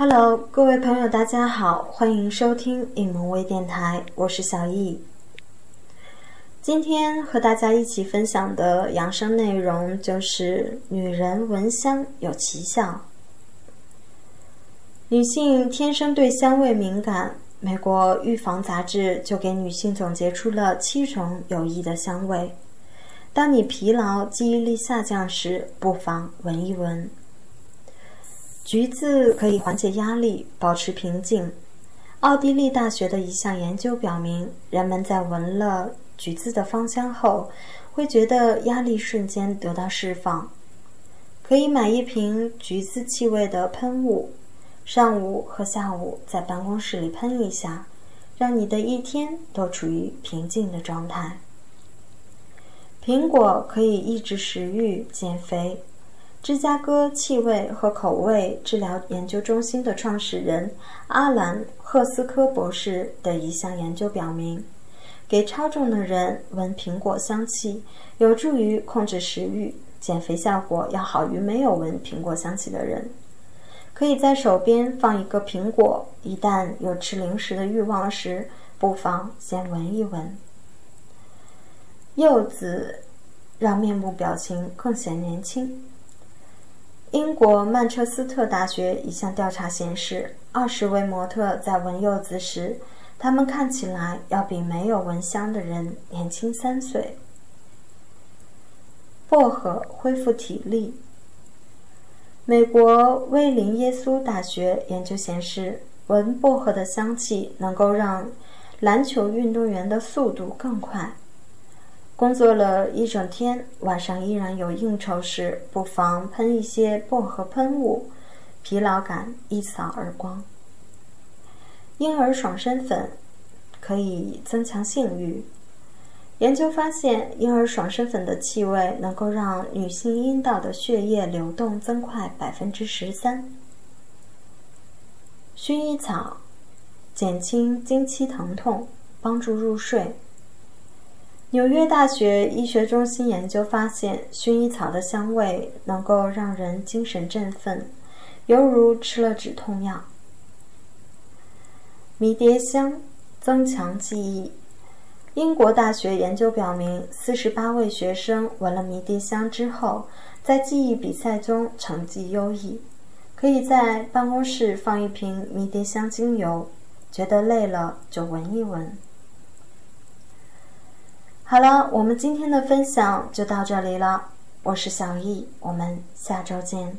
Hello，各位朋友，大家好，欢迎收听影萌微电台，我是小易。今天和大家一起分享的养生内容就是女人闻香有奇效。女性天生对香味敏感，美国预防杂志就给女性总结出了七种有益的香味。当你疲劳、记忆力下降时，不妨闻一闻。橘子可以缓解压力，保持平静。奥地利大学的一项研究表明，人们在闻了橘子的芳香后，会觉得压力瞬间得到释放。可以买一瓶橘子气味的喷雾，上午和下午在办公室里喷一下，让你的一天都处于平静的状态。苹果可以抑制食欲、减肥。芝加哥气味和口味治疗研究中心的创始人阿兰·赫斯科博士的一项研究表明，给超重的人闻苹果香气有助于控制食欲，减肥效果要好于没有闻苹果香气的人。可以在手边放一个苹果，一旦有吃零食的欲望时，不妨先闻一闻。柚子让面部表情更显年轻。英国曼彻斯特大学一项调查显示，二十位模特在闻柚子时，他们看起来要比没有闻香的人年轻三岁。薄荷恢复体力。美国威灵耶稣大学研究显示，闻薄荷的香气能够让篮球运动员的速度更快。工作了一整天，晚上依然有应酬时，不妨喷一些薄荷喷雾，疲劳感一扫而光。婴儿爽身粉可以增强性欲。研究发现，婴儿爽身粉的气味能够让女性阴道的血液流动增快百分之十三。薰衣草减轻经期疼痛，帮助入睡。纽约大学医学中心研究发现，薰衣草的香味能够让人精神振奋，犹如吃了止痛药。迷迭香增强记忆。英国大学研究表明，四十八位学生闻了迷迭香之后，在记忆比赛中成绩优异。可以在办公室放一瓶迷迭香精油，觉得累了就闻一闻。好了，我们今天的分享就到这里了。我是小易，我们下周见。